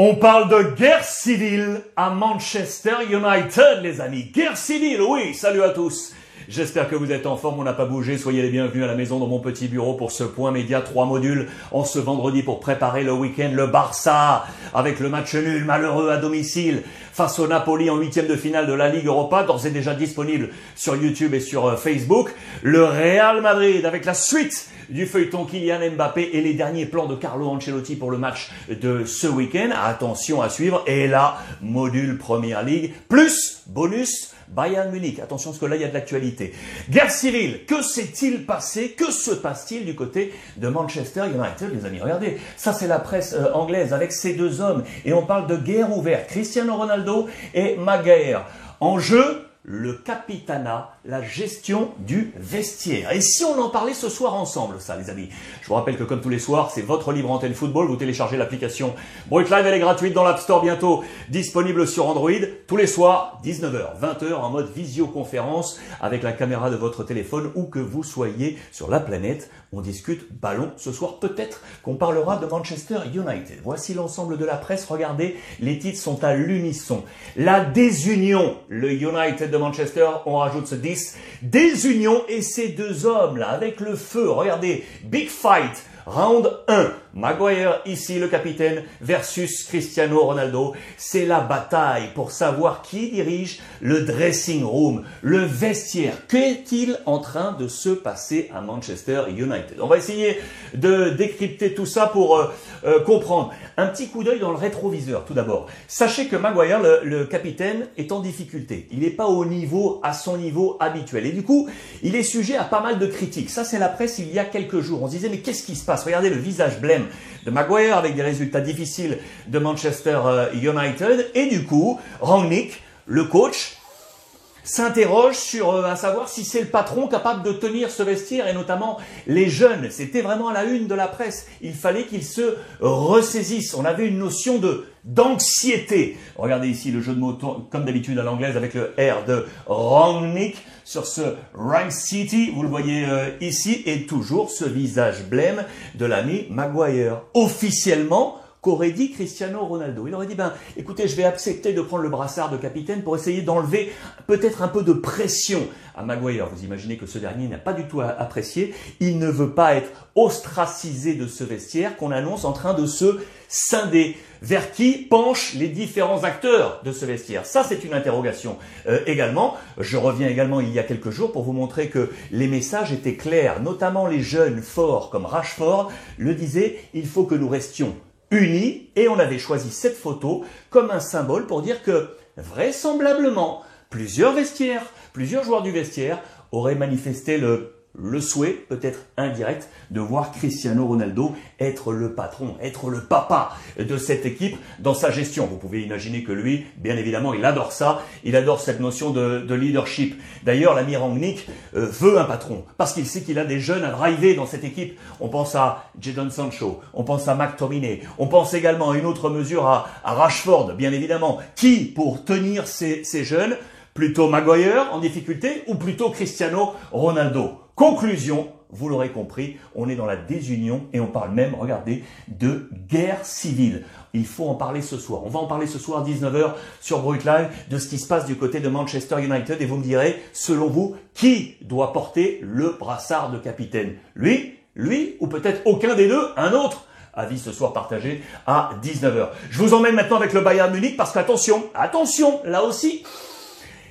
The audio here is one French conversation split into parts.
On parle de guerre civile à Manchester United, les amis. Guerre civile, oui, salut à tous. J'espère que vous êtes en forme, on n'a pas bougé. Soyez les bienvenus à la maison dans mon petit bureau pour ce point média, trois modules en ce vendredi pour préparer le week-end. Le Barça avec le match nul malheureux à domicile face au Napoli en huitième de finale de la Ligue Europa, d'ores et déjà disponible sur YouTube et sur euh, Facebook. Le Real Madrid avec la suite du feuilleton Kylian Mbappé et les derniers plans de Carlo Ancelotti pour le match de ce week-end. Attention à suivre. Et là, module Première Ligue, plus bonus Bayern Munich. Attention parce que là, il y a de l'actualité. Guerre civile. Que s'est-il passé? Que se passe-t-il du côté de Manchester United, les amis? Regardez, ça c'est la presse euh, anglaise avec ces deux hommes. Et on parle de guerre ouverte. Cristiano Ronaldo et Maguire. En jeu, le capitana, la gestion du vestiaire. Et si on en parlait ce soir ensemble, ça les amis? Je vous rappelle que comme tous les soirs, c'est votre libre antenne football, vous téléchargez l'application Brick Live, elle est gratuite dans l'App Store bientôt, disponible sur Android, tous les soirs, 19h, 20h, en mode visioconférence, avec la caméra de votre téléphone, où que vous soyez sur la planète, on discute ballon. Ce soir, peut-être qu'on parlera de Manchester United. Voici l'ensemble de la presse, regardez, les titres sont à l'unisson. La désunion, le United Manchester, on rajoute ce 10. Désunion et ces deux hommes là, avec le feu. Regardez, big fight, round 1. Maguire, ici le capitaine, versus Cristiano Ronaldo. C'est la bataille pour savoir qui dirige le dressing room, le vestiaire. Qu'est-il en train de se passer à Manchester United? On va essayer de décrypter tout ça pour euh, euh, comprendre. Un petit coup d'œil dans le rétroviseur, tout d'abord. Sachez que Maguire, le, le, capitaine, est en difficulté. Il n'est pas au niveau, à son niveau habituel. Et du coup, il est sujet à pas mal de critiques. Ça, c'est la presse il y a quelques jours. On se disait, mais qu'est-ce qui se passe? Regardez le visage blême de Maguire avec des résultats difficiles de Manchester euh, United. Et du coup, Rangnick, le coach, s'interroge sur euh, à savoir si c'est le patron capable de tenir ce vestiaire et notamment les jeunes. C'était vraiment la une de la presse. Il fallait qu'ils se ressaisissent. On avait une notion de d'anxiété. Regardez ici le jeu de mots comme d'habitude à l'anglaise avec le R de Rangnick sur ce Rank City. Vous le voyez euh, ici et toujours ce visage blême de l'ami Maguire. Officiellement, qu'aurait dit Cristiano Ronaldo. Il aurait dit, ben, écoutez, je vais accepter de prendre le brassard de capitaine pour essayer d'enlever peut-être un peu de pression à Maguire. Vous imaginez que ce dernier n'a pas du tout apprécié. Il ne veut pas être ostracisé de ce vestiaire qu'on annonce en train de se scinder. Vers qui penchent les différents acteurs de ce vestiaire? Ça, c'est une interrogation euh, également. Je reviens également il y a quelques jours pour vous montrer que les messages étaient clairs, notamment les jeunes forts comme Rashford le disaient, il faut que nous restions unis et on avait choisi cette photo comme un symbole pour dire que vraisemblablement plusieurs vestiaires, plusieurs joueurs du vestiaire auraient manifesté le le souhait, peut-être indirect, de voir Cristiano Ronaldo être le patron, être le papa de cette équipe dans sa gestion. Vous pouvez imaginer que lui, bien évidemment, il adore ça, il adore cette notion de, leadership. D'ailleurs, l'ami Rangnick euh, veut un patron, parce qu'il sait qu'il a des jeunes à driver dans cette équipe. On pense à Jadon Sancho, on pense à McTominay, on pense également à une autre mesure à, Rashford, bien évidemment, qui, pour tenir ces, ces jeunes, plutôt Maguire en difficulté ou plutôt Cristiano Ronaldo? Conclusion, vous l'aurez compris, on est dans la désunion et on parle même, regardez, de guerre civile. Il faut en parler ce soir. On va en parler ce soir à 19h sur Brooklyn de ce qui se passe du côté de Manchester United et vous me direz, selon vous, qui doit porter le brassard de capitaine? Lui? Lui? Ou peut-être aucun des deux? Un autre? Avis ce soir partagé à 19h. Je vous emmène maintenant avec le Bayern Munich parce qu'attention, attention, là aussi,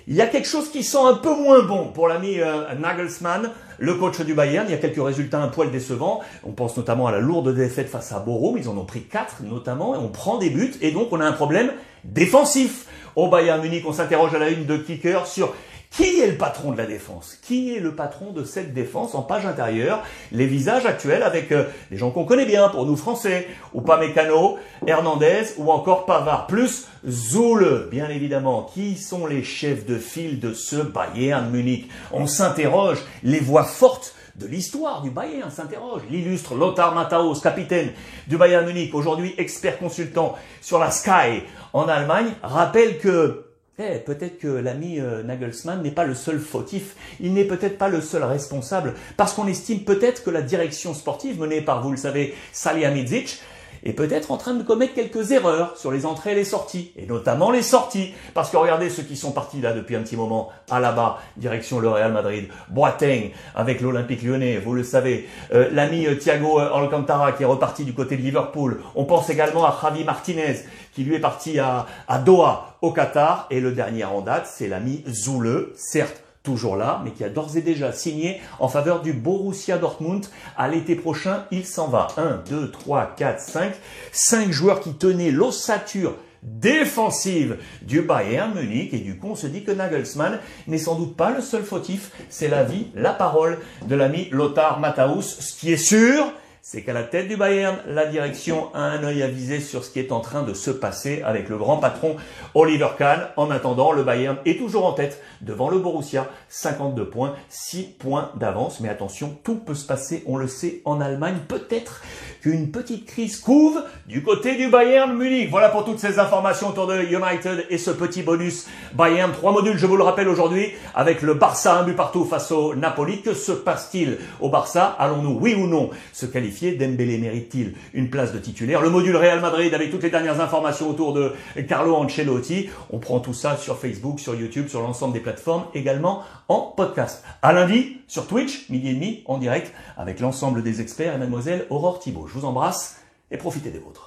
il y a quelque chose qui sent un peu moins bon pour l'ami euh, Nagelsmann, le coach du Bayern. Il y a quelques résultats un poil décevants. On pense notamment à la lourde défaite face à Borum. Ils en ont pris quatre notamment et on prend des buts et donc on a un problème défensif. Au Bayern Munich, on s'interroge à la une de Kicker sur qui est le patron de la défense? Qui est le patron de cette défense en page intérieure? Les visages actuels avec euh, des gens qu'on connaît bien pour nous français, ou pas Mécano, Hernandez ou encore Pavard, plus Zoule, bien évidemment. Qui sont les chefs de file de ce Bayern Munich? On s'interroge, les voix fortes de l'histoire du Bayern s'interroge. L'illustre Lothar Matthaus, capitaine du Bayern Munich, aujourd'hui expert consultant sur la Sky en Allemagne, rappelle que eh, peut-être que l'ami euh, Nagelsmann n'est pas le seul fautif, il n'est peut-être pas le seul responsable, parce qu'on estime peut-être que la direction sportive menée par, vous le savez, Salihamidzic est peut-être en train de commettre quelques erreurs sur les entrées et les sorties, et notamment les sorties, parce que regardez ceux qui sont partis là depuis un petit moment, à là-bas, direction le Real Madrid, Boateng avec l'Olympique lyonnais, vous le savez, euh, l'ami euh, Thiago Alcantara qui est reparti du côté de Liverpool, on pense également à Javi Martinez qui lui est parti à, à Doha, au Qatar, et le dernier en date, c'est l'ami Zoule, certes toujours là, mais qui a d'ores et déjà signé en faveur du Borussia Dortmund. À l'été prochain, il s'en va. 1, 2, 3, 4, 5. 5 joueurs qui tenaient l'ossature défensive du Bayern Munich et du coup on se dit que Nagelsmann n'est sans doute pas le seul fautif, c'est la vie, la parole de l'ami Lothar Matthaus. Ce qui est sûr, c'est qu'à la tête du Bayern, la direction a un œil avisé sur ce qui est en train de se passer avec le grand patron Oliver Kahn. En attendant, le Bayern est toujours en tête devant le Borussia, 52 points, 6 points d'avance. Mais attention, tout peut se passer, on le sait, en Allemagne. Peut-être qu'une petite crise couve du côté du Bayern Munich. Voilà pour toutes ces informations autour de United et ce petit bonus Bayern. Trois modules, je vous le rappelle aujourd'hui, avec le Barça un but partout face au Napoli. Que se passe-t-il au Barça? Allons-nous, oui ou non, se qualifier? Dembélé mérite-t-il une place de titulaire? Le module Real Madrid avec toutes les dernières informations autour de Carlo Ancelotti. On prend tout ça sur Facebook, sur YouTube, sur l'ensemble des plateformes, également en podcast. À lundi, sur Twitch, midi et demi, en direct, avec l'ensemble des experts et mademoiselle Aurore Thibault. Vous embrasse et profitez des vôtres.